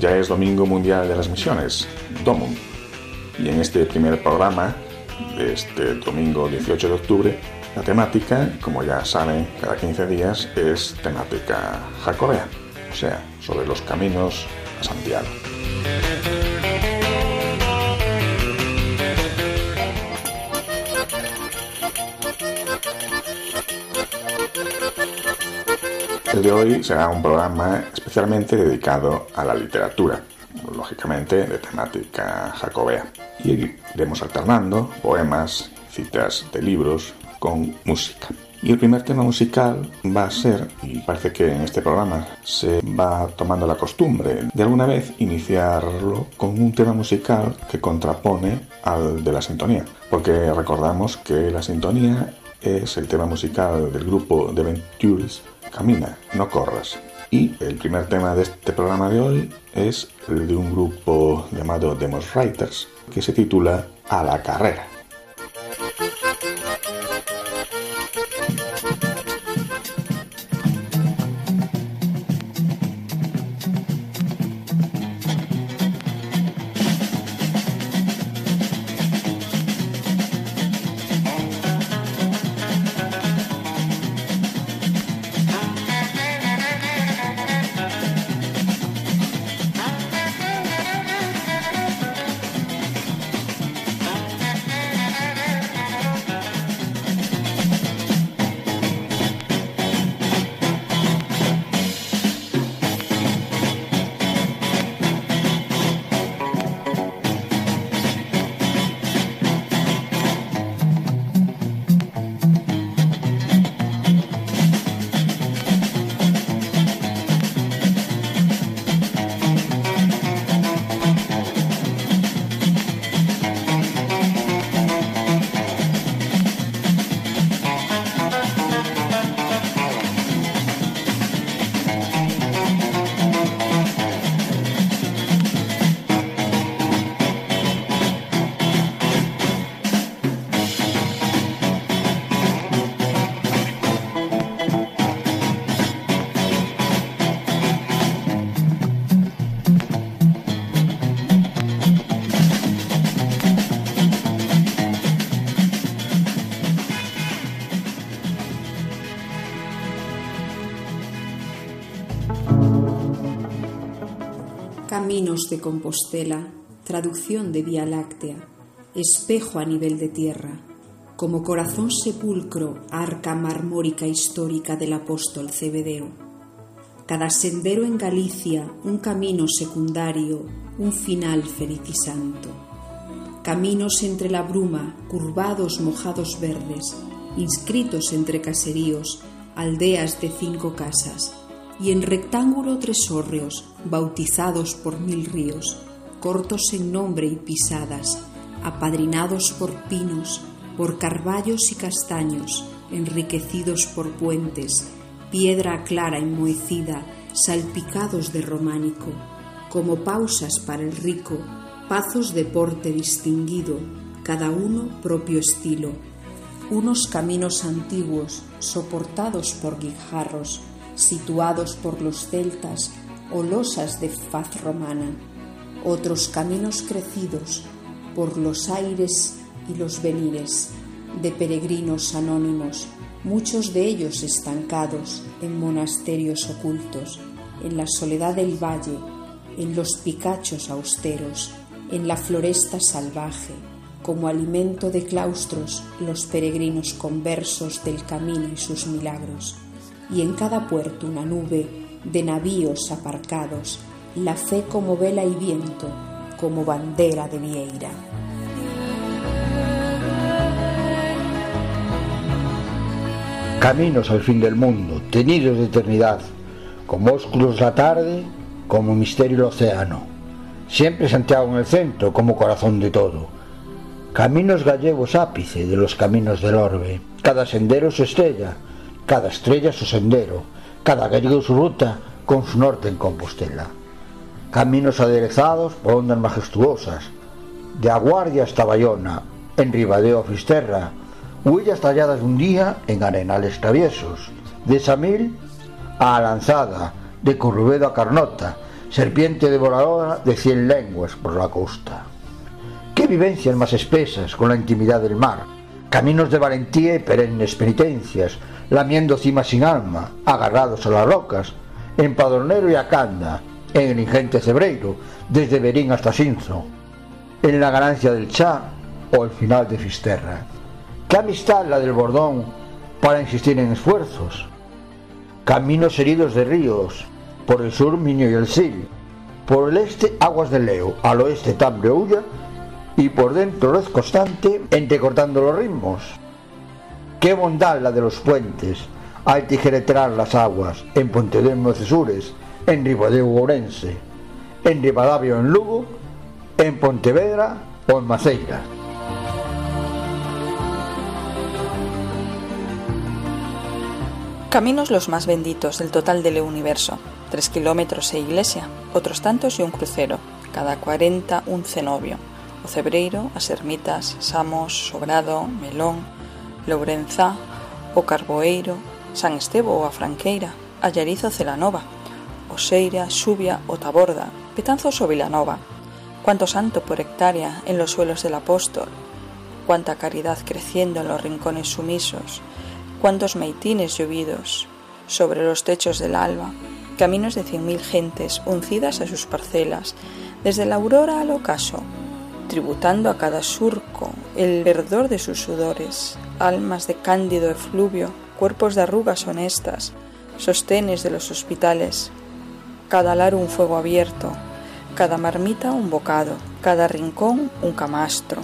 Ya es Domingo Mundial de las Misiones, DOMUN. Y en este primer programa, de este domingo 18 de octubre, la temática, como ya saben, cada 15 días es temática jacobea, o sea, sobre los caminos a Santiago. De hoy será un programa especialmente dedicado a la literatura, lógicamente de temática jacobea. Y iremos alternando poemas, citas de libros con música. Y el primer tema musical va a ser, y parece que en este programa se va tomando la costumbre de alguna vez iniciarlo con un tema musical que contrapone al de la sintonía. Porque recordamos que la sintonía es el tema musical del grupo The Ventures Camina, no corras. Y el primer tema de este programa de hoy es el de un grupo llamado Demos Writers que se titula A la carrera. Caminos de Compostela, traducción de Vía Láctea, espejo a nivel de tierra, como corazón sepulcro, arca marmórica histórica del apóstol Cebedeo. Cada sendero en Galicia, un camino secundario, un final feliz y santo. Caminos entre la bruma, curvados mojados verdes, inscritos entre caseríos, aldeas de cinco casas, y en rectángulo tres hórreos, bautizados por mil ríos, cortos en nombre y pisadas, apadrinados por pinos, por carballos y castaños, enriquecidos por puentes, piedra clara enmohecida, salpicados de románico, como pausas para el rico, pazos de porte distinguido, cada uno propio estilo, unos caminos antiguos, soportados por guijarros, situados por los celtas o losas de faz romana, otros caminos crecidos por los aires y los venires de peregrinos anónimos, muchos de ellos estancados en monasterios ocultos, en la soledad del valle, en los picachos austeros, en la floresta salvaje, como alimento de claustros los peregrinos conversos del camino y sus milagros y en cada puerto una nube de navíos aparcados, la fe como vela y viento, como bandera de Vieira. Caminos al fin del mundo, tenidos de eternidad, como ósculos la tarde, como misterio del océano. Siempre Santiago en el centro, como corazón de todo. Caminos gallegos ápice de los caminos del orbe. Cada sendero su estrella, cada estrella su sendero, cada gallego su ruta con su norte en Compostela. Caminos aderezados por ondas majestuosas, de Aguardia hasta Bayona, en Ribadeo Fisterra, huellas talladas un día en arenales traviesos, de Samil a Alanzada, de Currubedo a Carnota, serpiente devoradora de cien lenguas por la costa. Qué vivencias más espesas con la intimidad del mar, caminos de valentía y perennes penitencias, lamiendo cimas sin alma, agarrados a las rocas, en Padronero y Acanda, en el ingente Cebreiro, desde Berín hasta Sinzo, en la ganancia del Chá o el final de Fisterra. Qué amistad la del Bordón para insistir en esfuerzos. Caminos heridos de ríos, por el sur Miño y el Sil, por el este Aguas del Leo, al oeste Tambreoulla y por dentro Red Constante entrecortando los ritmos. Qué bondad la de los puentes, al tijeretrar las aguas en Pontedemo Cesures, en Ribadeo Ourense, en Ribadavio en Lugo, en Pontevedra o en Maceira. Caminos los más benditos del total del universo. Tres kilómetros e iglesia, otros tantos y un crucero, cada cuarenta un cenobio. O Cebreiro, as Ermitas, Samos, Sobrado, Melón, Lourenza, o Carboeiro, San Estevo ou a Franqueira, Allarizo Celanova, Oseira, Xubia o Taborda, Petanzos o Vilanova. Cuánto santo por hectárea en los suelos del apóstol, cuánta caridad creciendo en los rincones sumisos, cuántos maitines llovidos sobre los techos del alba, caminos de cien mil gentes uncidas a sus parcelas, desde la aurora al ocaso, tributando a cada surco el verdor de sus sudores, almas de cándido efluvio, cuerpos de arrugas honestas, sostenes de los hospitales, cada lar un fuego abierto, cada marmita un bocado, cada rincón un camastro,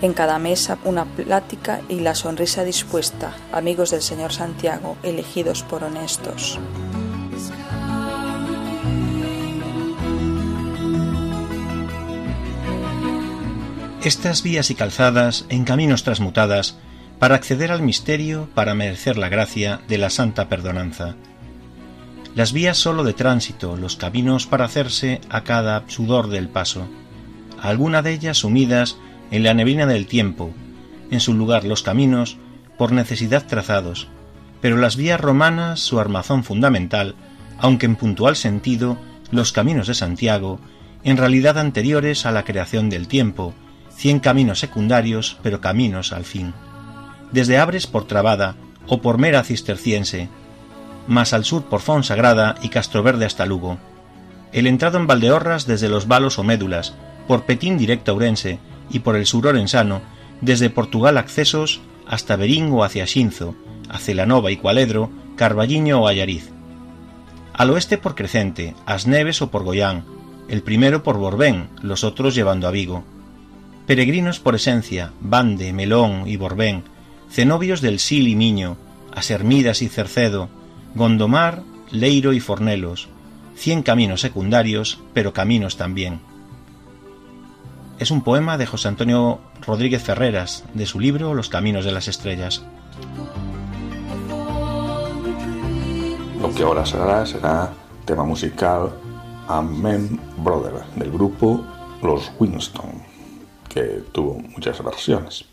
en cada mesa una plática y la sonrisa dispuesta, amigos del Señor Santiago, elegidos por honestos. Estas vías y calzadas en caminos transmutadas para acceder al misterio, para merecer la gracia de la santa perdonanza. Las vías sólo de tránsito, los caminos para hacerse a cada sudor del paso, alguna de ellas sumidas en la neblina del tiempo, en su lugar los caminos, por necesidad trazados, pero las vías romanas su armazón fundamental, aunque en puntual sentido, los caminos de Santiago, en realidad anteriores a la creación del tiempo, cien caminos secundarios, pero caminos al fin. Desde Abres por Trabada, o por Mera Cisterciense, más al sur por Fonsagrada y Castroverde hasta Lugo. El entrado en Valdeorras desde los Valos o Médulas, por Petín directo a Ourense, y por el sur orensano, desde Portugal accesos hasta Berín o hacia Xinzo, a Celanova y Cualedro, Carballiño o Ayariz. Al oeste por Crecente, Asneves o por Goyán, el primero por Borbén, los otros llevando a Vigo. Peregrinos por Esencia, Bande, Melón y Borbén, cenobios del Sil y Miño, Asermidas y Cercedo, Gondomar, Leiro y Fornelos, cien caminos secundarios, pero caminos también es un poema de José Antonio Rodríguez Ferreras, de su libro Los Caminos de las Estrellas. Lo que ahora será será tema musical Amen Brother del grupo Los Winston, que tuvo muchas versiones.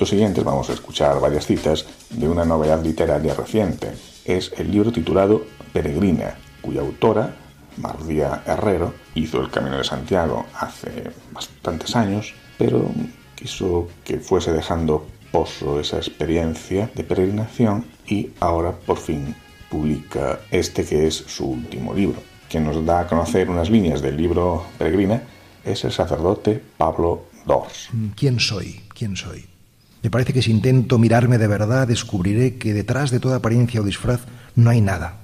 Minutos siguientes vamos a escuchar varias citas de una novedad literaria reciente. Es el libro titulado Peregrina, cuya autora, Mardía Herrero, hizo el Camino de Santiago hace bastantes años, pero quiso que fuese dejando pozo esa experiencia de peregrinación y ahora por fin publica este que es su último libro. Quien nos da a conocer unas líneas del libro Peregrina es el sacerdote Pablo Dors. ¿Quién soy? ¿Quién soy? Me parece que si intento mirarme de verdad descubriré que detrás de toda apariencia o disfraz no hay nada.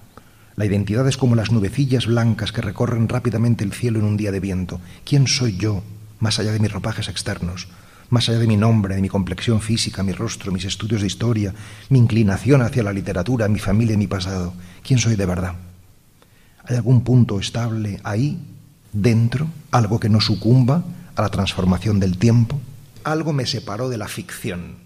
La identidad es como las nubecillas blancas que recorren rápidamente el cielo en un día de viento. ¿Quién soy yo, más allá de mis ropajes externos? más allá de mi nombre, de mi complexión física, mi rostro, mis estudios de historia, mi inclinación hacia la literatura, mi familia y mi pasado. ¿Quién soy de verdad? ¿Hay algún punto estable ahí, dentro, algo que no sucumba a la transformación del tiempo? Algo me separó de la ficción.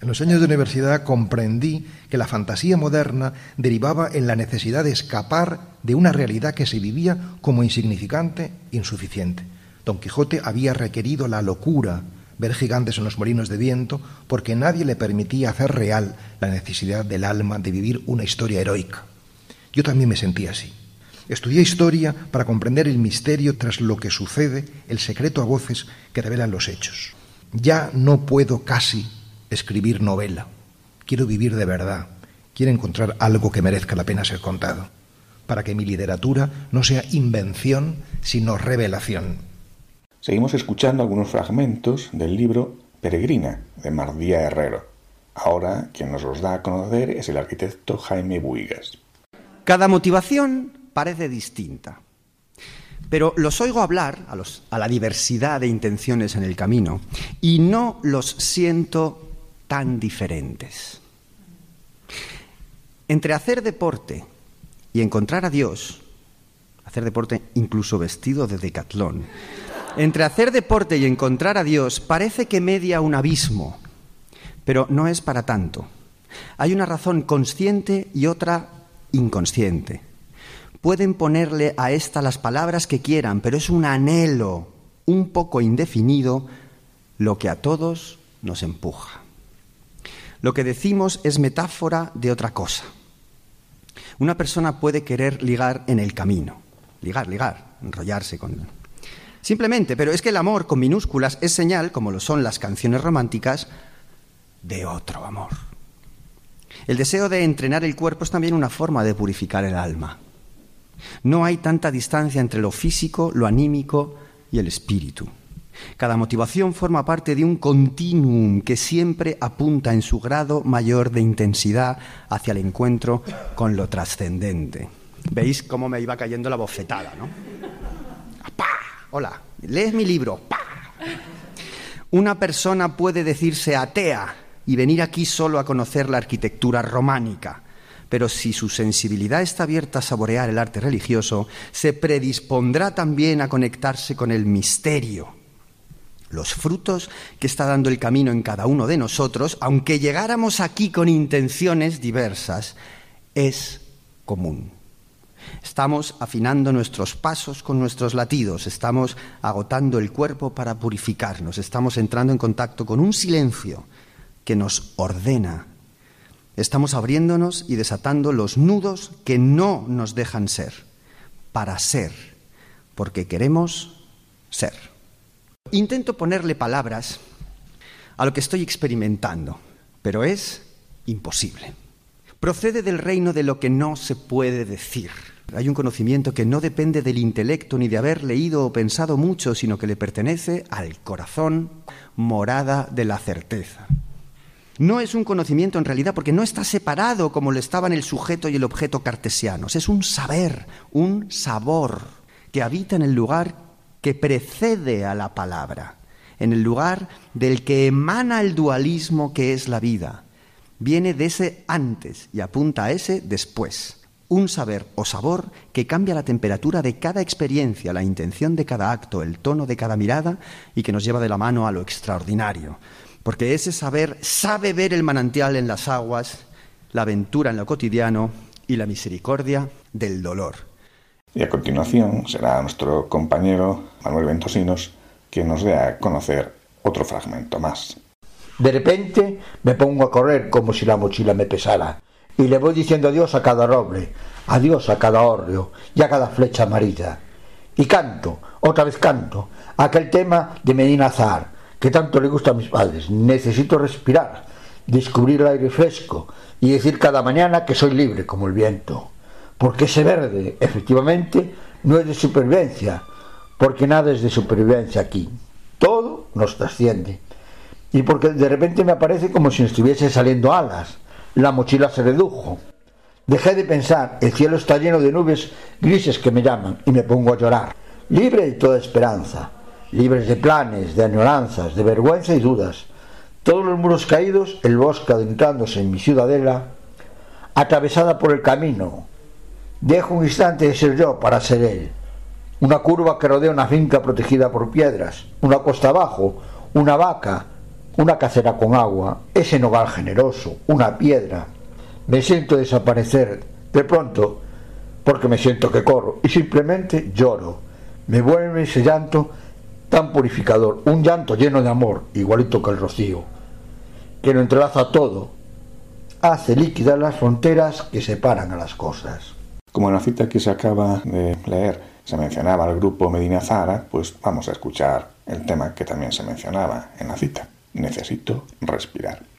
En los años de universidad comprendí que la fantasía moderna derivaba en la necesidad de escapar de una realidad que se vivía como insignificante, insuficiente. Don Quijote había requerido la locura, ver gigantes en los molinos de viento, porque nadie le permitía hacer real la necesidad del alma de vivir una historia heroica. Yo también me sentía así. Estudié historia para comprender el misterio tras lo que sucede, el secreto a voces que revelan los hechos. Ya no puedo casi escribir novela. Quiero vivir de verdad. Quiero encontrar algo que merezca la pena ser contado, para que mi literatura no sea invención, sino revelación. Seguimos escuchando algunos fragmentos del libro Peregrina de Mardía Herrero. Ahora quien nos los da a conocer es el arquitecto Jaime Buigas. Cada motivación parece distinta, pero los oigo hablar a, la diversidad de intenciones en el camino y no los siento tan diferentes. Entre hacer deporte y encontrar a Dios, hacer deporte incluso vestido de decatlón, entre hacer deporte y encontrar a Dios parece que media un abismo, pero no es para tanto. Hay una razón consciente y otra inconsciente. Pueden ponerle a esta las palabras que quieran, pero es un anhelo un poco indefinido lo que a todos nos empuja. Lo que decimos es metáfora de otra cosa. Una persona puede querer ligar en el camino, ligar, ligar, enrollarse con Simplemente, pero es que el amor con minúsculas es señal, como lo son las canciones románticas, de otro amor. El deseo de entrenar el cuerpo es también una forma de purificar el alma. No hay tanta distancia entre lo físico, lo anímico y el espíritu. Cada motivación forma parte de un continuum que siempre apunta en su grado mayor de intensidad hacia el encuentro con lo trascendente. ¿Veis cómo me iba cayendo la bofetada, no? Hola, lees mi libro. Una persona puede decirse atea y venir aquí solo a conocer la arquitectura románica, pero si su sensibilidad está abierta a saborear el arte religioso, se predispondrá también a conectarse con el misterio. Los frutos que está dando el camino en cada uno de nosotros, aunque llegáramos aquí con intenciones diversas, es común. Estamos afinando nuestros pasos con nuestros latidos, estamos agotando el cuerpo para purificarnos, estamos entrando en contacto con un silencio que nos ordena. Estamos abriéndonos y desatando los nudos que no nos dejan ser, para ser, porque queremos ser. Intento ponerle palabras a lo que estoy experimentando, pero es imposible. Procede del reino de lo que no se puede decir hay un conocimiento que no depende del intelecto ni de haber leído o pensado mucho, sino que le pertenece al corazón, morada de la certeza. No es un conocimiento en realidad porque no está separado como lo estaban el sujeto y el objeto cartesianos. Es un saber, un sabor que habita en el lugar que precede a la palabra, en el lugar del que emana el dualismo que es la vida. Viene de ese antes y apunta a ese después un saber o sabor que cambia la temperatura de cada experiencia, la intención de cada acto, el tono de cada mirada y que nos lleva de la mano a lo extraordinario. Porque ese saber sabe ver el manantial en las aguas, la aventura en lo cotidiano y la misericordia del dolor. Y a continuación será nuestro compañero Manuel Ventosinos quien nos dé a conocer otro fragmento más. De repente me pongo a correr como si la mochila me pesara y le voy diciendo adiós a cada roble, adiós a cada hórreo y a cada flecha amarilla. Y canto, otra vez canto, aquel tema de Medina Zahar, que tanto le gusta a mis padres. Necesito respirar, descubrir el aire fresco y decir cada mañana que soy libre como el viento. Porque ese verde, efectivamente, no es de supervivencia, porque nada es de supervivencia aquí. Todo nos trasciende. Y porque de repente me aparece como si estuviese saliendo alas. La mochila se redujo. Dejé de pensar, el cielo está lleno de nubes grises que me llaman y me pongo a llorar. Libre de toda esperanza, libres de planes, de añoranzas, de vergüenza y dudas. Todos los muros caídos, el bosque adentrándose en mi ciudadela, atravesada por el camino. Dejo un instante de ser yo para ser él una curva que rodea una finca protegida por piedras, una costa abajo, una vaca, una cacera con agua, ese nogal generoso, una piedra. Me siento desaparecer de pronto porque me siento que corro y simplemente lloro. Me vuelve ese llanto tan purificador, un llanto lleno de amor, igualito que el rocío, que lo entrelaza todo, hace líquidas las fronteras que separan a las cosas. Como en la cita que se acaba de leer, se mencionaba el grupo Medina Zara, pues vamos a escuchar el tema que también se mencionaba en la cita. Necesito respirar.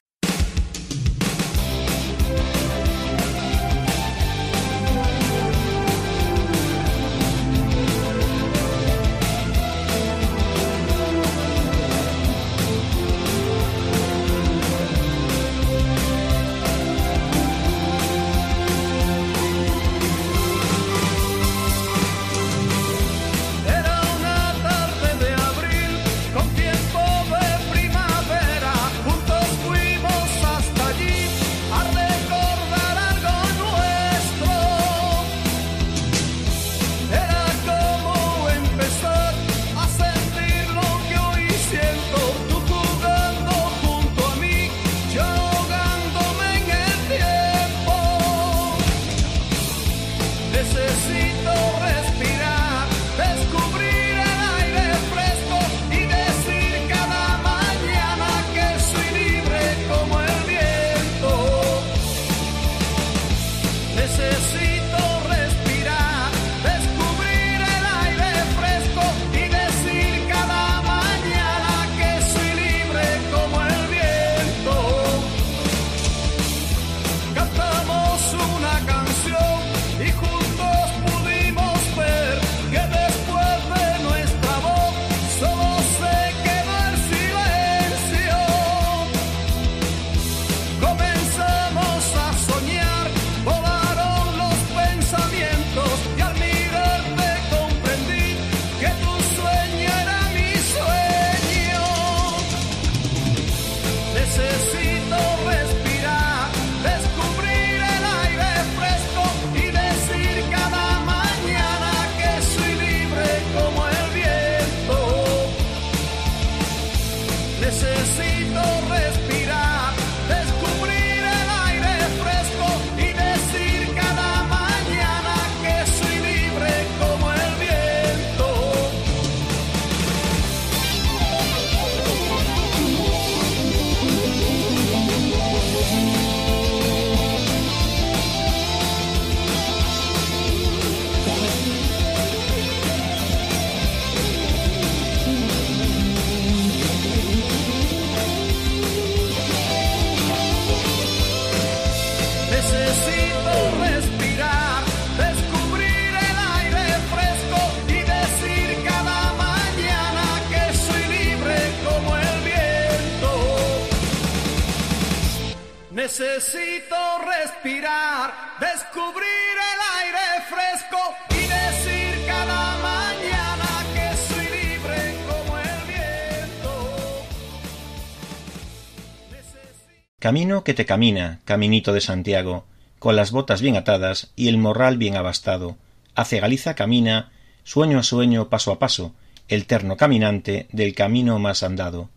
Camino que te camina, caminito de Santiago, con las botas bien atadas y el morral bien abastado. Hace Galiza camina, sueño a sueño, paso a paso, el terno caminante del camino más andado.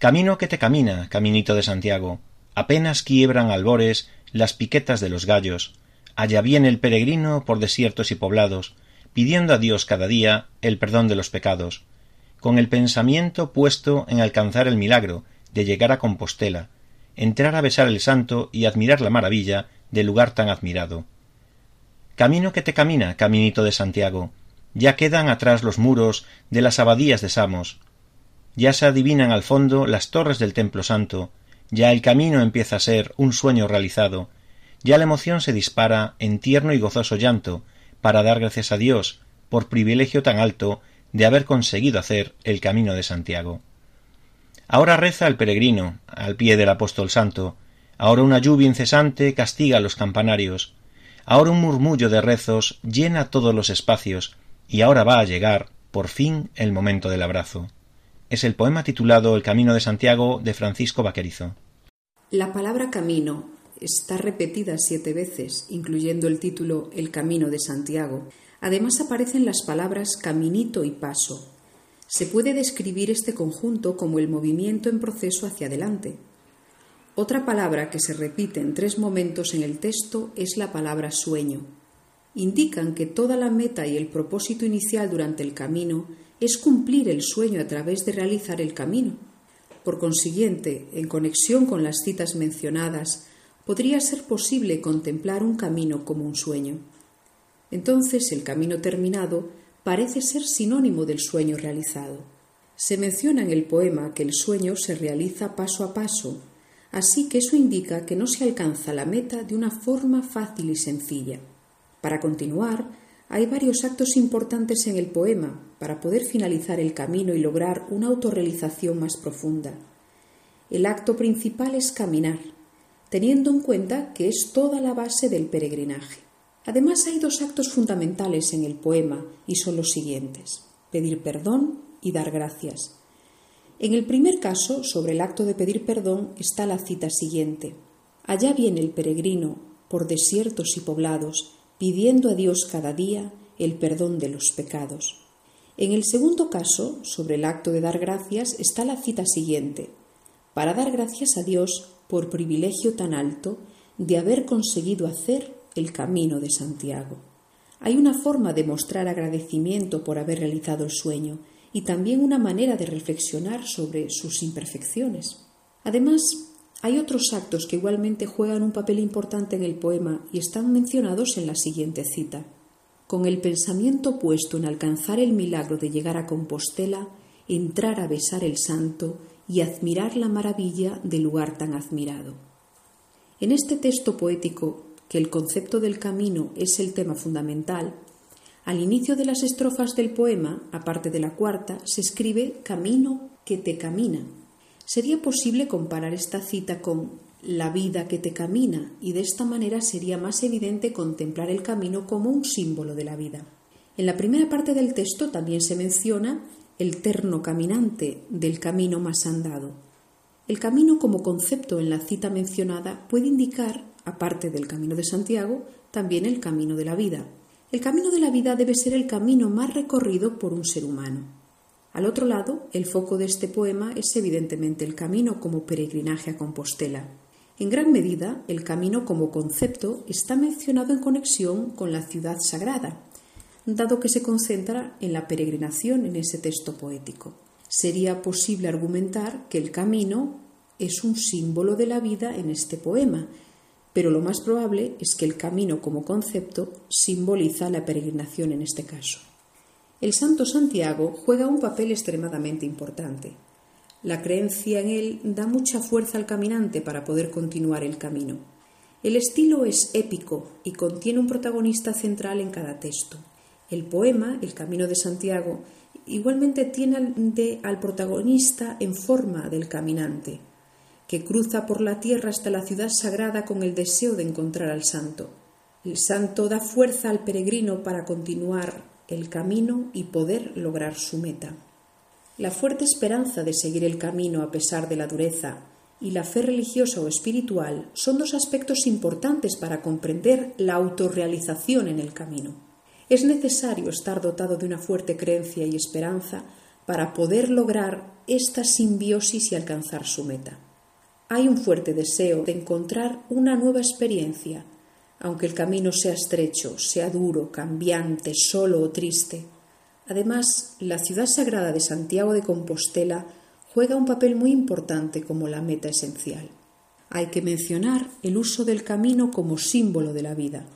Camino que te camina, caminito de Santiago, apenas quiebran albores las piquetas de los gallos. Allá viene el peregrino por desiertos y poblados, pidiendo a Dios cada día el perdón de los pecados, con el pensamiento puesto en alcanzar el milagro, de llegar a Compostela, entrar a besar el santo y admirar la maravilla del lugar tan admirado. Camino que te camina, caminito de Santiago, ya quedan atrás los muros de las abadías de Samos, ya se adivinan al fondo las torres del templo santo, ya el camino empieza a ser un sueño realizado, ya la emoción se dispara en tierno y gozoso llanto, para dar gracias a Dios por privilegio tan alto de haber conseguido hacer el camino de Santiago. Ahora reza el peregrino, al pie del apóstol santo, ahora una lluvia incesante castiga los campanarios, ahora un murmullo de rezos llena todos los espacios, y ahora va a llegar, por fin, el momento del abrazo. Es el poema titulado El Camino de Santiago de Francisco Vaquerizo. La palabra camino está repetida siete veces, incluyendo el título El Camino de Santiago. Además aparecen las palabras caminito y paso. Se puede describir este conjunto como el movimiento en proceso hacia adelante. Otra palabra que se repite en tres momentos en el texto es la palabra sueño. Indican que toda la meta y el propósito inicial durante el camino es cumplir el sueño a través de realizar el camino. Por consiguiente, en conexión con las citas mencionadas, podría ser posible contemplar un camino como un sueño. Entonces el camino terminado parece ser sinónimo del sueño realizado. Se menciona en el poema que el sueño se realiza paso a paso, así que eso indica que no se alcanza la meta de una forma fácil y sencilla. Para continuar, hay varios actos importantes en el poema para poder finalizar el camino y lograr una autorrealización más profunda. El acto principal es caminar, teniendo en cuenta que es toda la base del peregrinaje. Además hay dos actos fundamentales en el poema y son los siguientes pedir perdón y dar gracias. En el primer caso, sobre el acto de pedir perdón, está la cita siguiente. Allá viene el peregrino, por desiertos y poblados, pidiendo a Dios cada día el perdón de los pecados. En el segundo caso, sobre el acto de dar gracias, está la cita siguiente. Para dar gracias a Dios por privilegio tan alto de haber conseguido hacer el camino de Santiago. Hay una forma de mostrar agradecimiento por haber realizado el sueño y también una manera de reflexionar sobre sus imperfecciones. Además, hay otros actos que igualmente juegan un papel importante en el poema y están mencionados en la siguiente cita. Con el pensamiento puesto en alcanzar el milagro de llegar a Compostela, entrar a besar el santo y admirar la maravilla del lugar tan admirado. En este texto poético, que el concepto del camino es el tema fundamental, al inicio de las estrofas del poema, aparte de la cuarta, se escribe camino que te camina. Sería posible comparar esta cita con la vida que te camina y de esta manera sería más evidente contemplar el camino como un símbolo de la vida. En la primera parte del texto también se menciona el terno caminante del camino más andado. El camino como concepto en la cita mencionada puede indicar, aparte del camino de Santiago, también el camino de la vida. El camino de la vida debe ser el camino más recorrido por un ser humano. Al otro lado, el foco de este poema es evidentemente el camino como peregrinaje a Compostela. En gran medida, el camino como concepto está mencionado en conexión con la ciudad sagrada, dado que se concentra en la peregrinación en ese texto poético. Sería posible argumentar que el camino es un símbolo de la vida en este poema, pero lo más probable es que el camino como concepto simboliza la peregrinación en este caso. El Santo Santiago juega un papel extremadamente importante. La creencia en él da mucha fuerza al caminante para poder continuar el camino. El estilo es épico y contiene un protagonista central en cada texto. El poema, El Camino de Santiago, igualmente tiene al, protagonista en forma del caminante, que cruza por la tierra hasta la ciudad sagrada con el deseo de encontrar al santo. El santo da fuerza al peregrino para continuar el camino y poder lograr su meta. La fuerte esperanza de seguir el camino a pesar de la dureza y la fe religiosa o espiritual son dos aspectos importantes para comprender la autorrealización en el camino. Es necesario estar dotado de una fuerte creencia y esperanza para poder lograr esta simbiosis y alcanzar su meta. Hay un fuerte deseo de encontrar una nueva experiencia, aunque el camino sea estrecho, sea duro, cambiante, solo o triste. Además, la ciudad sagrada de Santiago de Compostela juega un papel muy importante como la meta esencial. Hay que mencionar el uso del camino como símbolo de la vida.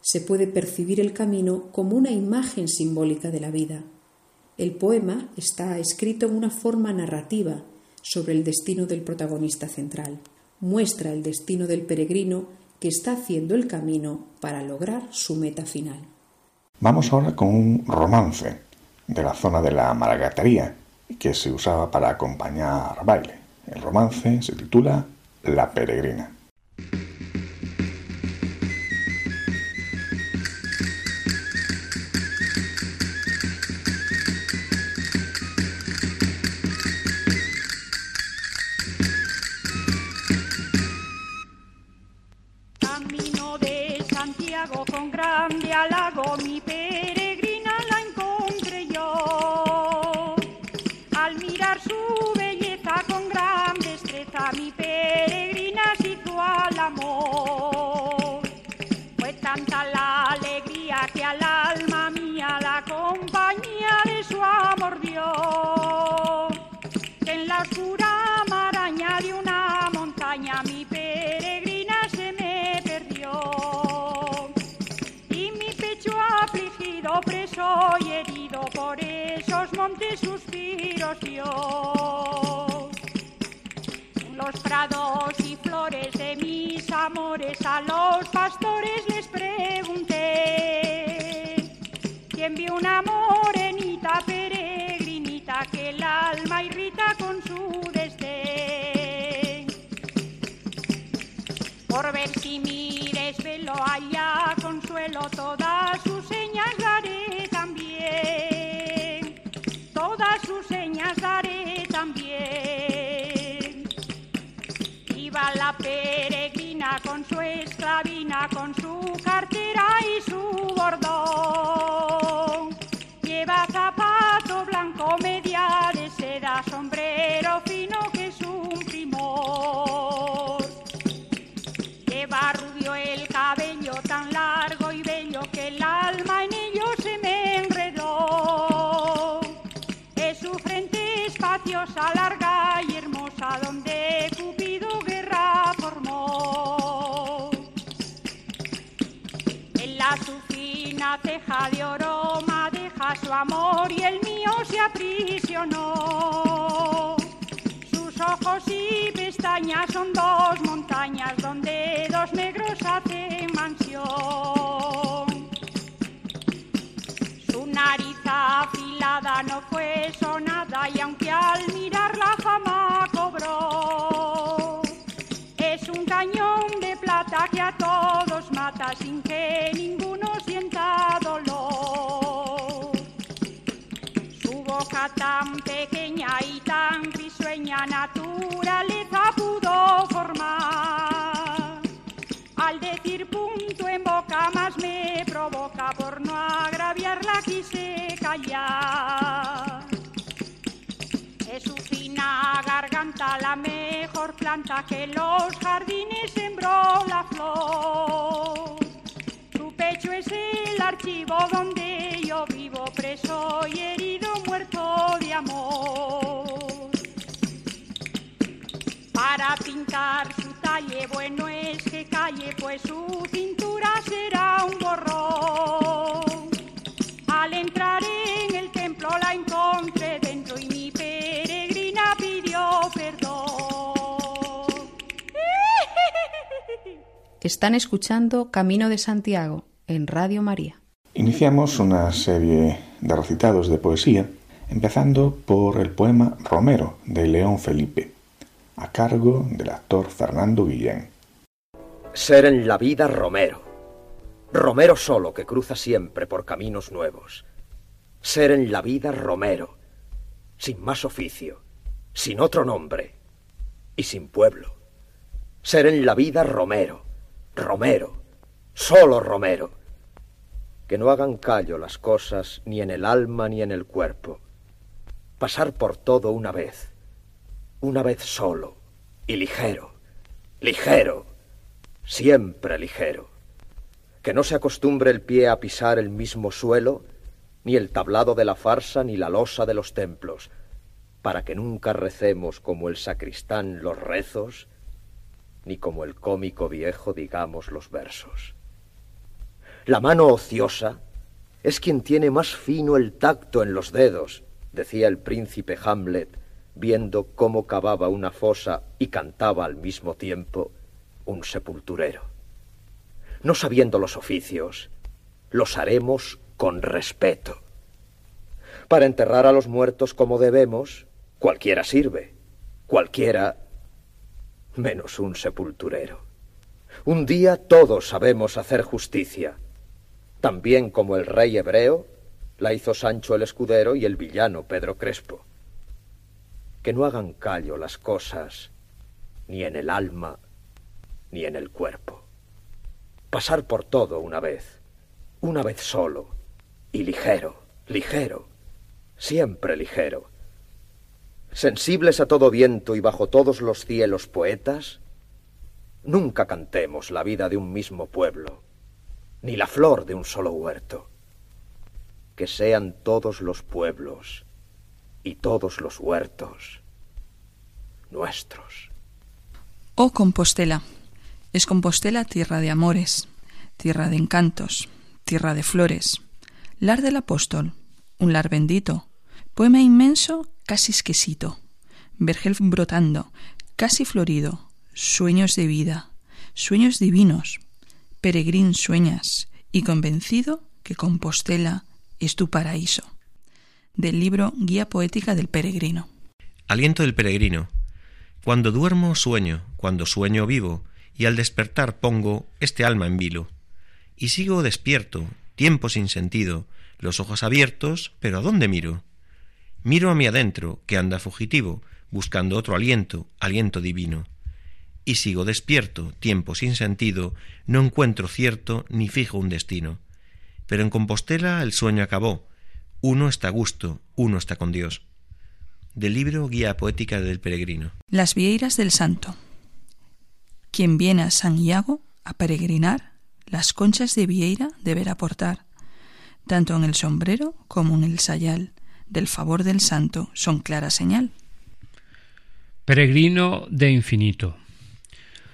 Se puede percibir el camino como una imagen simbólica de la vida. El poema está escrito en una forma narrativa sobre el destino del protagonista central. Muestra el destino del peregrino que está haciendo el camino para lograr su meta final. Vamos ahora con un romance de la zona de la Maragatería que se usaba para acompañar baile. El romance se titula La Peregrina. A los pastores la mejor planta que los jardines sembró la flor. Su pecho es el archivo donde yo vivo preso y herido, muerto de amor. Para pintar su talle, bueno es que calle, pues su cintura será un borrón. Están escuchando Camino de Santiago en Radio María. Iniciamos una serie de recitados de poesía, empezando por el poema Romero de León Felipe, a cargo del actor Fernando Guillén. Ser en la vida Romero. Romero solo que cruza siempre por caminos nuevos. Ser en la vida Romero, sin más oficio, sin otro nombre y sin pueblo. Ser en la vida Romero, Romero, solo Romero. Que no hagan callo las cosas ni en el alma ni en el cuerpo. Pasar por todo una vez, una vez solo y ligero, ligero, siempre ligero. Que no se acostumbre el pie a pisar el mismo suelo, ni el tablado de la farsa, ni la losa de los templos. para que nunca recemos como el sacristán los rezos, ni como el cómico viejo digamos los versos. La mano ociosa es quien tiene más fino el tacto en los dedos, decía el príncipe Hamlet, viendo cómo cavaba una fosa y cantaba al mismo tiempo un sepulturero. No sabiendo los oficios, los haremos con respeto. Para enterrar a los muertos como debemos, cualquiera sirve, cualquiera menos un sepulturero. Un día todos sabemos hacer justicia, también como el rey hebreo la hizo Sancho el escudero y el villano Pedro Crespo. Que no hagan callo las cosas, ni en el alma, ni en el cuerpo. Pasar por todo una vez, una vez solo, y ligero, ligero, siempre ligero. Sensibles a todo viento y bajo todos los cielos poetas, nunca cantemos la vida de un mismo pueblo, ni la flor de un solo huerto que sean todos los pueblos y todos los huertos nuestros. Oh Compostela, es Compostela tierra de amores, tierra de encantos, tierra de flores, lar del apóstol, un lar bendito, poema inmenso, casi exquisito, vergel brotando, casi florido, sueños de vida, sueños divinos, peregrín sueñas y convencido que Compostela es tu paraíso. Del libro Guía Poética del Peregrino. Aliento del Peregrino. Cuando duermo sueño, cuando sueño vivo, y al despertar pongo este alma en vilo. Y sigo despierto, tiempo sin sentido, los ojos abiertos, pero ¿a dónde miro? Miro a mi adentro, que anda fugitivo, buscando otro aliento, aliento divino. Y sigo despierto, tiempo sin sentido, no encuentro cierto ni fijo un destino. Pero en Compostela el sueño acabó. Uno está a gusto, uno está con Dios. Del libro Guía Poética del Peregrino. Las Vieiras del Santo. Quien viene a San Iago a peregrinar, las conchas de vieira deberá portar, tanto en el sombrero como en el sayal. Del favor del santo son clara señal. Peregrino de infinito.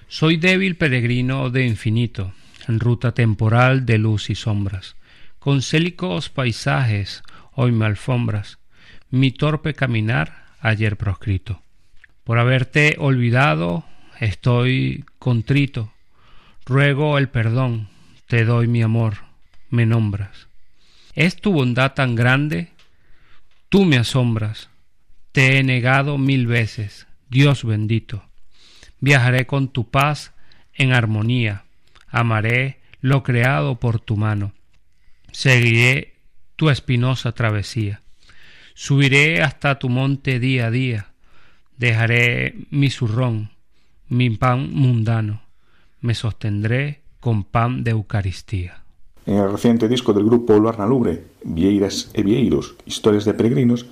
Soy débil peregrino de infinito, en ruta temporal de luz y sombras con célicos paisajes hoy me alfombras mi torpe caminar ayer proscrito. Por haberte olvidado estoy contrito, ruego el perdón, te doy mi amor, me nombras. ¿Es tu bondad tan grande? Tú me asombras, te he negado mil veces, Dios bendito. Viajaré con tu paz en armonía, amaré lo creado por tu mano Seguiré tu espinosa travesía. Subiré hasta tu monte día a día. Dejaré mi zurrón, mi pan mundano. Me sostendré con pan de Eucaristía. En el reciente disco del grupo Luarna Lubre, Vieiras e Vieiros, Historias de Peregrinos,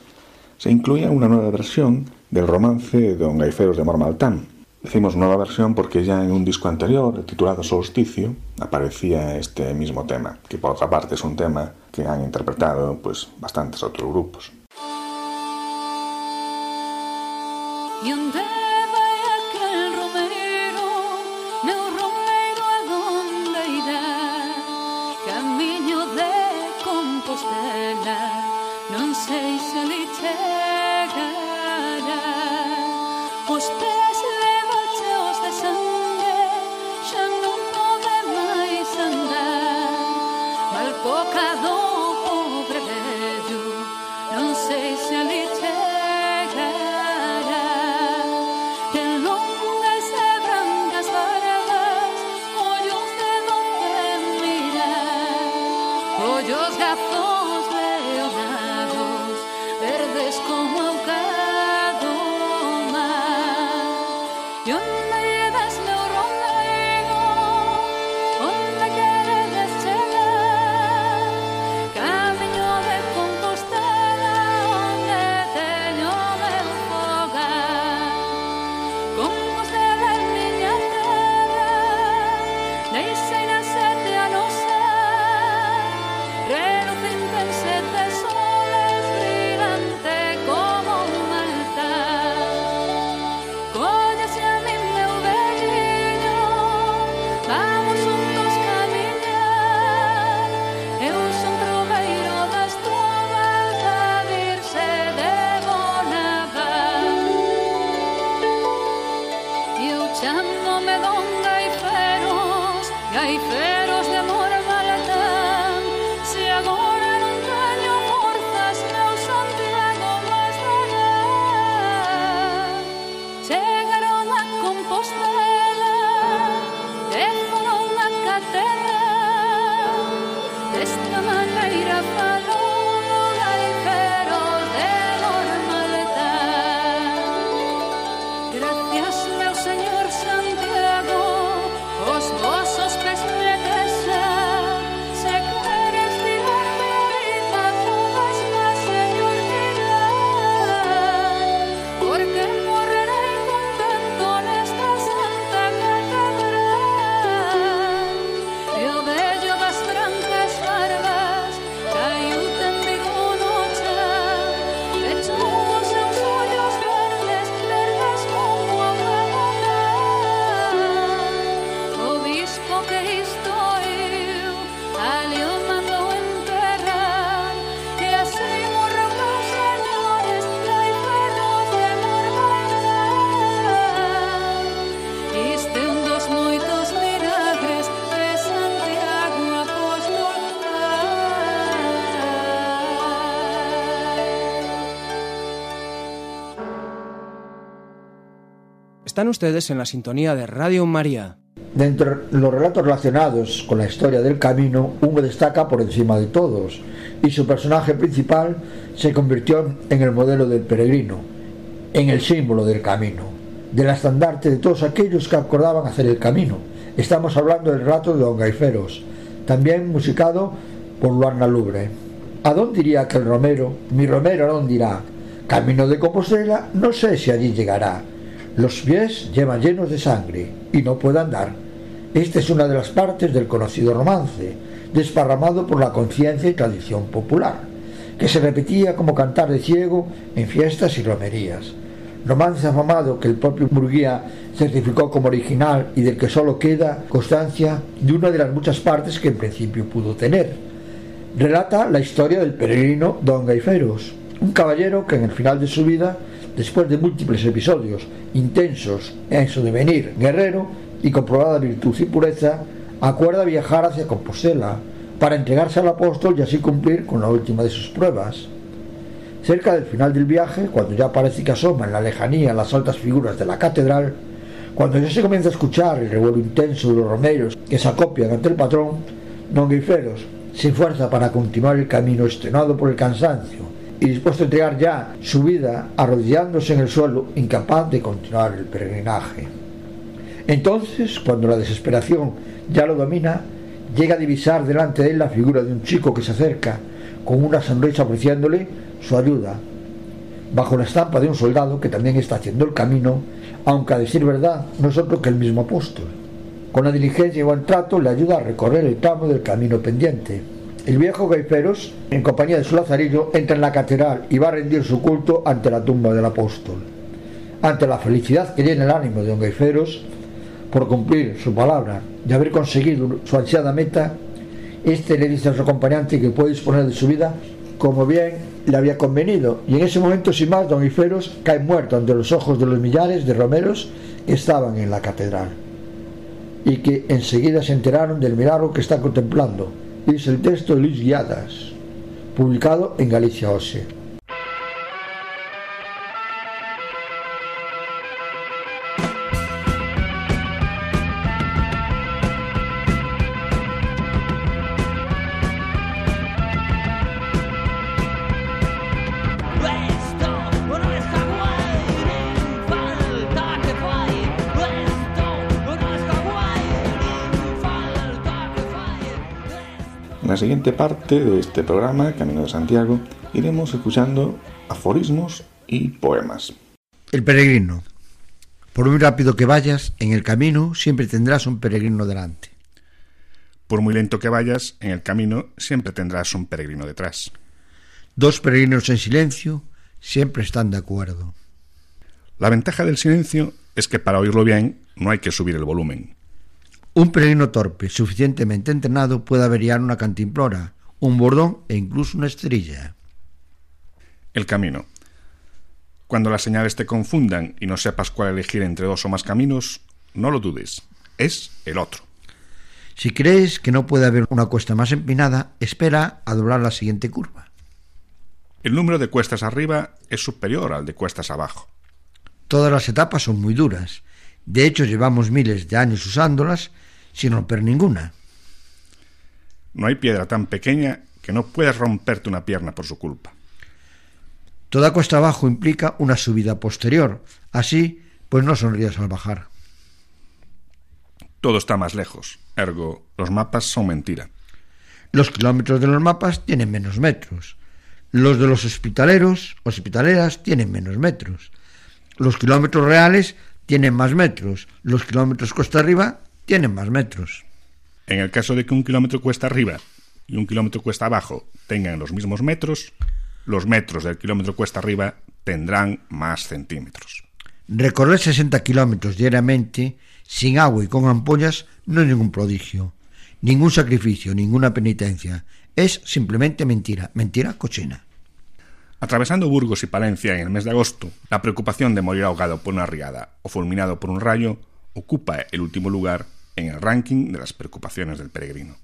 se incluía una nueva versión del romance Don Gaiferos de Mormaltán, Decimos nueva versión porque ya en un disco anterior, titulado Solsticio, aparecía este mismo tema, que por otra parte es un tema que han interpretado pues bastantes otros grupos. Están ustedes en la sintonía de Radio María. Dentro de los relatos relacionados con la historia del camino, uno destaca por encima de todos, y su personaje principal se convirtió en el modelo del peregrino, en el símbolo del camino, del estandarte de todos aquellos que acordaban hacer el camino. Estamos hablando del relato de Don Gaiferos, también musicado por Luarna Lubre. ¿A dónde iría aquel romero? Mi romero a dónde irá? Camino de Compostela, no sé si allí llegará. Los pies llevan llenos de sangre y no puede andar. Esta es una de las partes del conocido romance, desparramado por la conciencia y tradición popular, que se repetía como cantar de ciego en fiestas y romerías. Romance afamado que el propio Murguía certificó como original y del que solo queda constancia de una de las muchas partes que en principio pudo tener. Relata la historia del peregrino Don Gaiferos, un caballero que en el final de su vida después de múltiples episodios intensos en su devenir guerrero y comprobada virtud y pureza, acuerda viajar hacia Compostela para entregarse al apóstol y así cumplir con la última de sus pruebas. Cerca del final del viaje, cuando ya parece que asoma en la lejanía las altas figuras de la catedral, cuando ya se comienza a escuchar el revuelo intenso de los romeros que se acopian ante el patrón, Don Guiferos se esfuerza para continuar el camino estrenado por el cansancio y dispuesto a entregar ya su vida arrodillándose en el suelo, incapaz de continuar el peregrinaje. Entonces, cuando la desesperación ya lo domina, llega a divisar delante de él la figura de un chico que se acerca con una sonrisa ofreciéndole su ayuda, bajo la estampa de un soldado que también está haciendo el camino, aunque a decir verdad no es otro que el mismo apóstol. Con la diligencia y buen trato le ayuda a recorrer el tramo del camino pendiente el viejo Gaiferos, en compañía de su lazarillo, entra en la catedral y va a rendir su culto ante la tumba del apóstol. Ante la felicidad que llena el ánimo de don Gaiferos por cumplir su palabra y haber conseguido su ansiada meta, este le dice a su acompañante que puede disponer de su vida como bien le había convenido, y en ese momento, sin más, don Gaiferos cae muerto ante los ojos de los millares de romeros que estaban en la catedral y que enseguida se enteraron del milagro que está contemplando dice el texto de Luis Guiadas, publicado en Galicia OSE. Siguiente parte de este programa, Camino de Santiago, iremos escuchando aforismos y poemas. El peregrino. Por muy rápido que vayas, en el camino siempre tendrás un peregrino delante. Por muy lento que vayas, en el camino siempre tendrás un peregrino detrás. Dos peregrinos en silencio siempre están de acuerdo. La ventaja del silencio es que para oírlo bien no hay que subir el volumen. Un peregrino torpe, suficientemente entrenado, puede averiar una cantimplora, un bordón e incluso una estrella. El camino. Cuando las señales te confundan y no sepas cuál elegir entre dos o más caminos, no lo dudes, es el otro. Si crees que no puede haber una cuesta más empinada, espera a doblar la siguiente curva. El número de cuestas arriba es superior al de cuestas abajo. Todas las etapas son muy duras. De hecho, llevamos miles de años usándolas sin romper ninguna. No hay piedra tan pequeña que no puedas romperte una pierna por su culpa. Toda cuesta abajo implica una subida posterior. Así, pues no sonrías al bajar. Todo está más lejos. Ergo, los mapas son mentira. Los kilómetros de los mapas tienen menos metros. Los de los hospitaleros, hospitaleras, tienen menos metros. Los kilómetros reales tienen más metros. Los kilómetros costa arriba tienen más metros. En el caso de que un kilómetro cuesta arriba y un kilómetro cuesta abajo tengan los mismos metros, los metros del kilómetro cuesta arriba tendrán más centímetros. Recorrer 60 kilómetros diariamente sin agua y con ampollas no es ningún prodigio, ningún sacrificio, ninguna penitencia. Es simplemente mentira, mentira cochina. Atravesando Burgos y Palencia en el mes de agosto, la preocupación de morir ahogado por una riada o fulminado por un rayo ocupa el último lugar en el ranking de las preocupaciones del peregrino.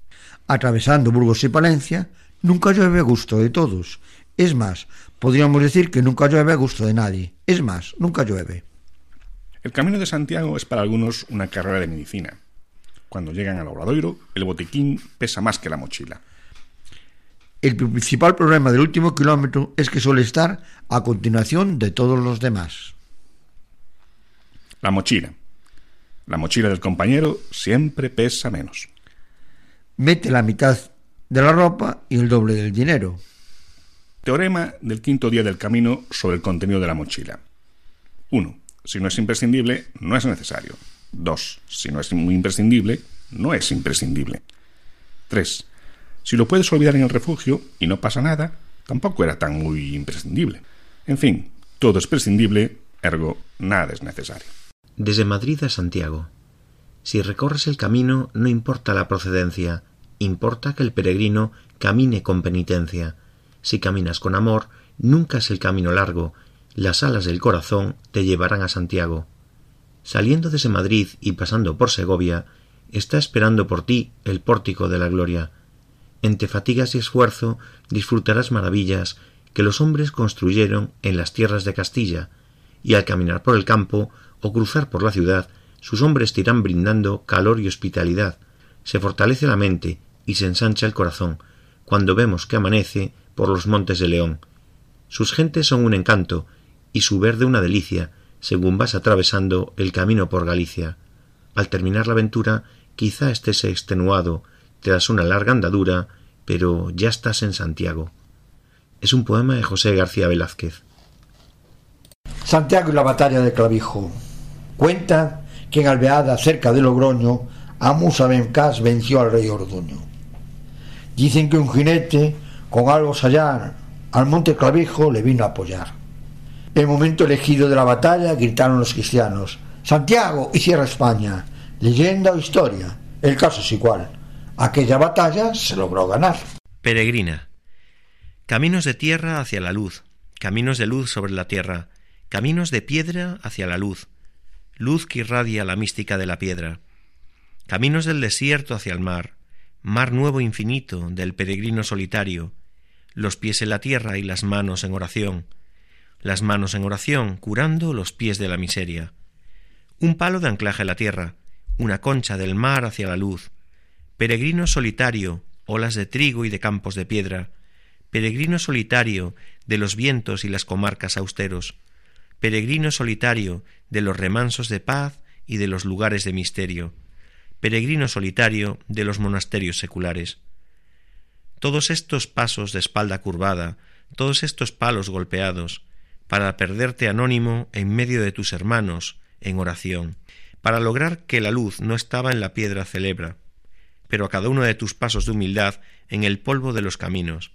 Atravesando Burgos y Palencia, nunca llueve a gusto de todos. Es más, podríamos decir que nunca llueve a gusto de nadie. Es más, nunca llueve. El Camino de Santiago es para algunos una carrera de medicina. Cuando llegan al Obradoiro, el botiquín pesa más que la mochila. El principal problema del último kilómetro es que suele estar a continuación de todos los demás. La mochila. La mochila del compañero siempre pesa menos. Mete la mitad de la ropa y el doble del dinero. Teorema del quinto día del camino sobre el contenido de la mochila. 1. Si no es imprescindible, no es necesario. 2. Si no es muy imprescindible, no es imprescindible. 3. Si lo puedes olvidar en el refugio y no pasa nada, tampoco era tan muy imprescindible. En fin, todo es prescindible, ergo nada es necesario. Desde Madrid a Santiago. Si recorres el camino, no importa la procedencia, importa que el peregrino camine con penitencia. Si caminas con amor, nunca es el camino largo, las alas del corazón te llevarán a Santiago. Saliendo desde Madrid y pasando por Segovia, está esperando por ti el pórtico de la gloria. Entre fatigas y esfuerzo disfrutarás maravillas que los hombres construyeron en las tierras de Castilla, y al caminar por el campo o cruzar por la ciudad, sus hombres te irán brindando calor y hospitalidad. Se fortalece la mente y se ensancha el corazón cuando vemos que amanece por los montes de León. Sus gentes son un encanto y su verde una delicia según vas atravesando el camino por Galicia. Al terminar la aventura, quizá estés extenuado tras una larga andadura, pero ya estás en Santiago. Es un poema de José García Velázquez. Santiago y la batalla de Clavijo. Cuenta que en Alveada, cerca de Logroño, Amusa Bencás venció al rey Orduño. Dicen que un jinete, con algo allá al monte Clavijo, le vino a apoyar. El momento elegido de la batalla gritaron los cristianos, Santiago y cierra España, leyenda o historia, el caso es igual. Aquella batalla se logró ganar. Peregrina. Caminos de tierra hacia la luz, caminos de luz sobre la tierra, caminos de piedra hacia la luz, luz que irradia la mística de la piedra, caminos del desierto hacia el mar, mar nuevo infinito del peregrino solitario, los pies en la tierra y las manos en oración, las manos en oración curando los pies de la miseria, un palo de anclaje a la tierra, una concha del mar hacia la luz, peregrino solitario, olas de trigo y de campos de piedra, peregrino solitario de los vientos y las comarcas austeros, peregrino solitario de los remansos de paz y de los lugares de misterio, peregrino solitario de los monasterios seculares. Todos estos pasos de espalda curvada, todos estos palos golpeados, para perderte anónimo en medio de tus hermanos, en oración, para lograr que la luz no estaba en la piedra celebra, pero a cada uno de tus pasos de humildad en el polvo de los caminos,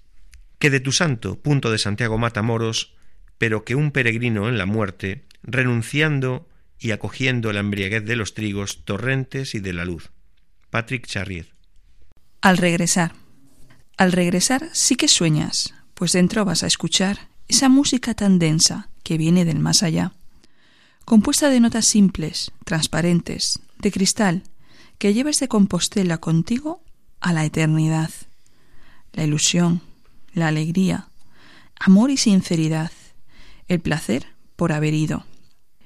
que de tu santo punto de Santiago Matamoros, pero que un peregrino en la muerte, renunciando y acogiendo la embriaguez de los trigos, torrentes y de la luz. Patrick Charrier. Al regresar. Al regresar sí que sueñas, pues dentro vas a escuchar esa música tan densa que viene del más allá, compuesta de notas simples, transparentes, de cristal, que llevas de Compostela contigo a la eternidad. La ilusión, la alegría, amor y sinceridad, el placer por haber ido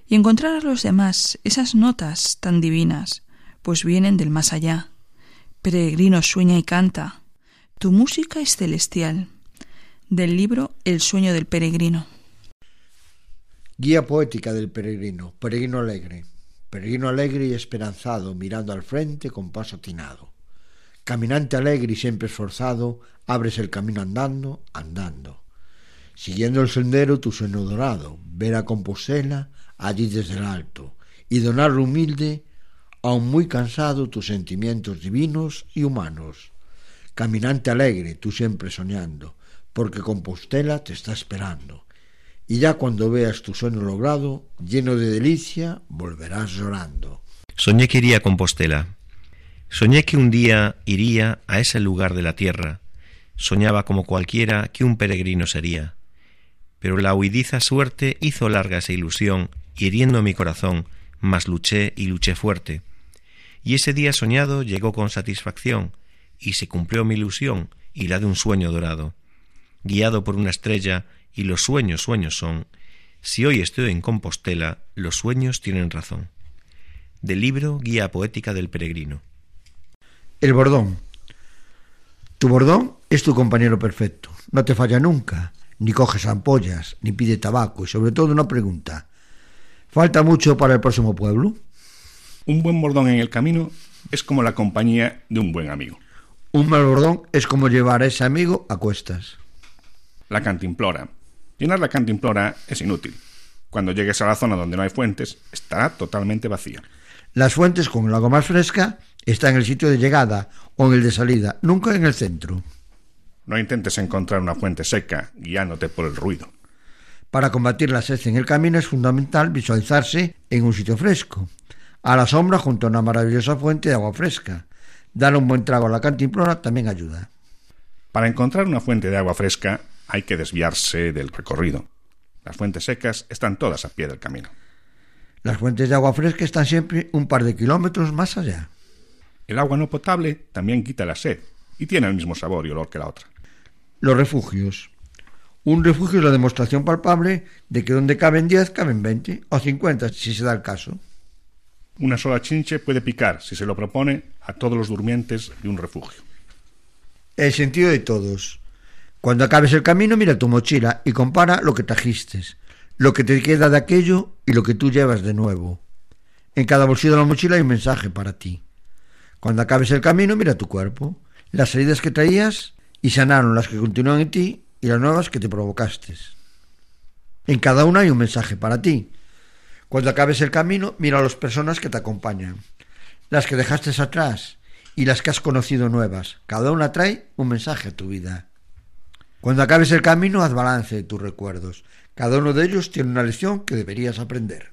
y encontrar a los demás esas notas tan divinas, pues vienen del más allá. Peregrino sueña y canta. Tu música es celestial. Del libro El sueño del peregrino. Guía poética del peregrino, peregrino alegre, peregrino alegre y esperanzado, mirando al frente con paso atinado. Caminante alegre y siempre esforzado, abres el camino andando, andando. Siguiendo el sendero tu sueño dorado, ver a Compostela, allí desde el alto, y donar humilde, aun muy cansado, tus sentimientos divinos y humanos. Caminante alegre, tú siempre soñando, porque Compostela te está esperando. Y ya cuando veas tu sueño logrado, lleno de delicia, volverás llorando. Soñé que iría a Compostela. Soñé que un día iría a ese lugar de la tierra. Soñaba como cualquiera que un peregrino sería. Pero la huidiza suerte hizo larga esa ilusión hiriendo mi corazón, mas luché y luché fuerte. Y ese día soñado llegó con satisfacción, y se cumplió mi ilusión y la de un sueño dorado. Guiado por una estrella, y los sueños sueños son, Si hoy estoy en Compostela, los sueños tienen razón. Del libro Guía Poética del Peregrino. El bordón. Tu bordón es tu compañero perfecto. No te falla nunca, ni coges ampollas, ni pide tabaco y sobre todo una pregunta. ¿Falta mucho para el próximo pueblo? Un buen bordón en el camino es como la compañía de un buen amigo. Un mal bordón es como llevar a ese amigo a cuestas. La cantimplora. Llenar la cantimplora es inútil. Cuando llegues a la zona donde no hay fuentes, estará totalmente vacía. Las fuentes con el agua más fresca están en el sitio de llegada o en el de salida, nunca en el centro. No intentes encontrar una fuente seca guiándote por el ruido. Para combatir la sed en el camino es fundamental visualizarse en un sitio fresco, a la sombra junto a una maravillosa fuente de agua fresca. Dar un buen trago a la cantimplora también ayuda. Para encontrar una fuente de agua fresca hay que desviarse del recorrido. Las fuentes secas están todas a pie del camino. Las fuentes de agua fresca están siempre un par de kilómetros más allá. El agua no potable también quita la sed y tiene el mismo sabor y olor que la otra. Los refugios. Un refugio es la demostración palpable de que donde caben 10 caben 20 o 50 si se da el caso. Una sola chinche puede picar, si se lo propone, a todos los durmientes de un refugio. El sentido de todos. Cuando acabes el camino, mira tu mochila y compara lo que trajiste, lo que te queda de aquello y lo que tú llevas de nuevo. En cada bolsillo de la mochila hay un mensaje para ti. Cuando acabes el camino, mira tu cuerpo, las heridas que traías y sanaron las que continúan en ti y las nuevas que te provocaste. En cada una hay un mensaje para ti. Cuando acabes el camino, mira a las personas que te acompañan, las que dejaste atrás y las que has conocido nuevas. Cada una trae un mensaje a tu vida. Cuando acabes el camino, haz balance de tus recuerdos. Cada uno de ellos tiene una lección que deberías aprender.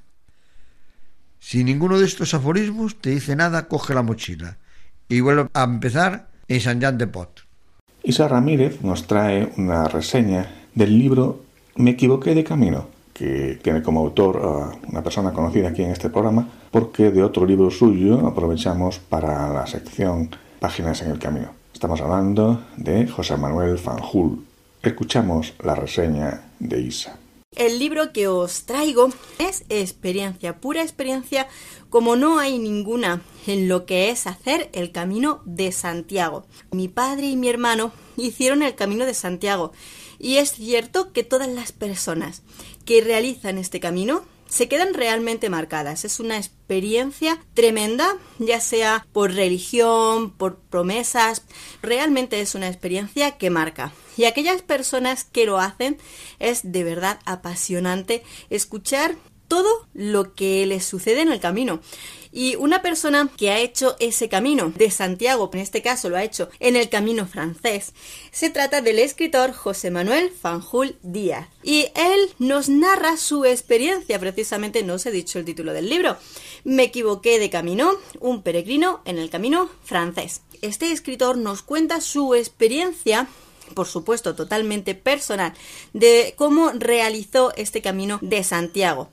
Si ninguno de estos aforismos te dice nada, coge la mochila y vuelve a empezar en San Jean de Pot. Isa Ramírez nos trae una reseña del libro Me equivoqué de camino, que tiene como autor a una persona conocida aquí en este programa, porque de otro libro suyo aprovechamos para la sección Páginas en el Camino. Estamos hablando de José Manuel Fanjul. Escuchamos la reseña de Isa. El libro que os traigo es experiencia, pura experiencia, como no hay ninguna en lo que es hacer el camino de Santiago. Mi padre y mi hermano hicieron el camino de Santiago y es cierto que todas las personas que realizan este camino se quedan realmente marcadas. Es una experiencia tremenda, ya sea por religión, por promesas. Realmente es una experiencia que marca. Y aquellas personas que lo hacen es de verdad apasionante escuchar todo lo que les sucede en el camino. Y una persona que ha hecho ese camino de Santiago, en este caso lo ha hecho en el camino francés, se trata del escritor José Manuel Fanjul Díaz. Y él nos narra su experiencia, precisamente no os he dicho el título del libro. Me equivoqué de camino, un peregrino en el camino francés. Este escritor nos cuenta su experiencia por supuesto totalmente personal, de cómo realizó este camino de Santiago.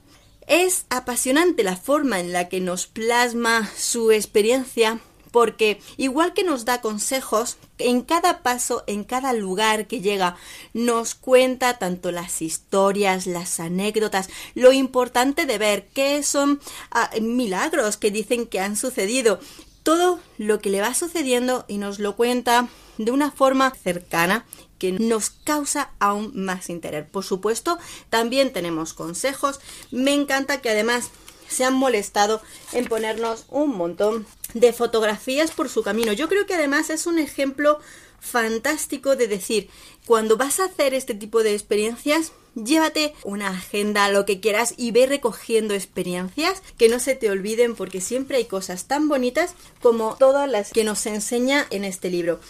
Es apasionante la forma en la que nos plasma su experiencia porque igual que nos da consejos, en cada paso, en cada lugar que llega, nos cuenta tanto las historias, las anécdotas, lo importante de ver qué son ah, milagros que dicen que han sucedido, todo lo que le va sucediendo y nos lo cuenta de una forma cercana que nos causa aún más interés. Por supuesto, también tenemos consejos. Me encanta que además se han molestado en ponernos un montón de fotografías por su camino. Yo creo que además es un ejemplo fantástico de decir, cuando vas a hacer este tipo de experiencias, llévate una agenda, lo que quieras y ve recogiendo experiencias que no se te olviden porque siempre hay cosas tan bonitas como todas las que nos enseña en este libro.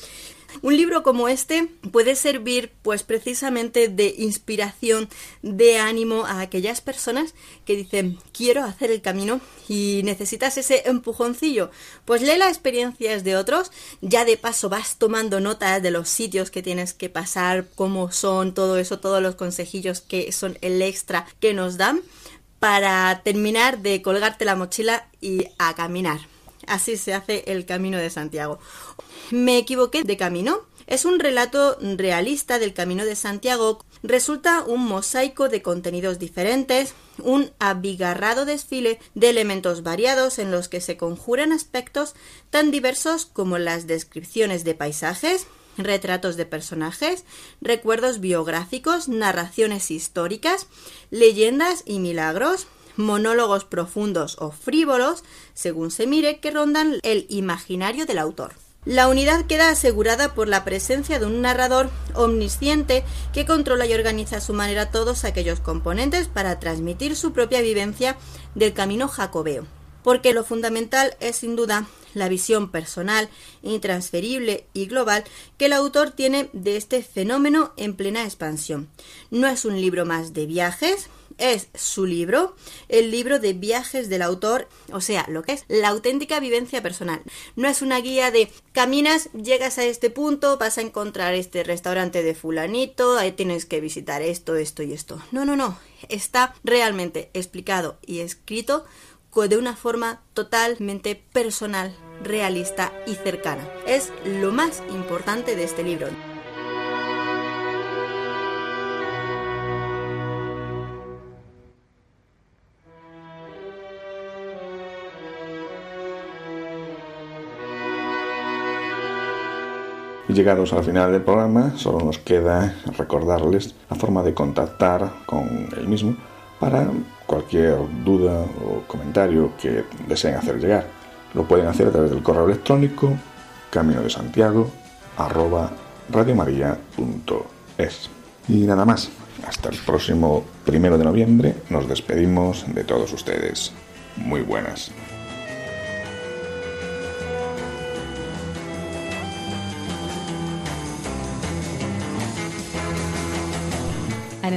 Un libro como este puede servir pues precisamente de inspiración, de ánimo a aquellas personas que dicen quiero hacer el camino y necesitas ese empujoncillo. Pues lee las experiencias de otros, ya de paso vas tomando nota de los sitios que tienes que pasar, cómo son, todo eso, todos los consejillos que son el extra que nos dan para terminar de colgarte la mochila y a caminar. Así se hace el camino de Santiago. Me equivoqué de camino. Es un relato realista del Camino de Santiago. Resulta un mosaico de contenidos diferentes, un abigarrado desfile de elementos variados en los que se conjuran aspectos tan diversos como las descripciones de paisajes, retratos de personajes, recuerdos biográficos, narraciones históricas, leyendas y milagros, monólogos profundos o frívolos, según se mire, que rondan el imaginario del autor. La unidad queda asegurada por la presencia de un narrador omnisciente que controla y organiza a su manera todos aquellos componentes para transmitir su propia vivencia del camino jacobeo. Porque lo fundamental es sin duda la visión personal, intransferible y global que el autor tiene de este fenómeno en plena expansión. No es un libro más de viajes, es su libro, el libro de viajes del autor, o sea, lo que es la auténtica vivencia personal. No es una guía de caminas, llegas a este punto, vas a encontrar este restaurante de fulanito, ahí tienes que visitar esto, esto y esto. No, no, no, está realmente explicado y escrito de una forma totalmente personal, realista y cercana. Es lo más importante de este libro. Y llegados al final del programa, solo nos queda recordarles la forma de contactar con el mismo para cualquier duda o comentario que deseen hacer llegar. Lo pueden hacer a través del correo electrónico camino de Santiago arroba. Y nada más, hasta el próximo primero de noviembre nos despedimos de todos ustedes. Muy buenas.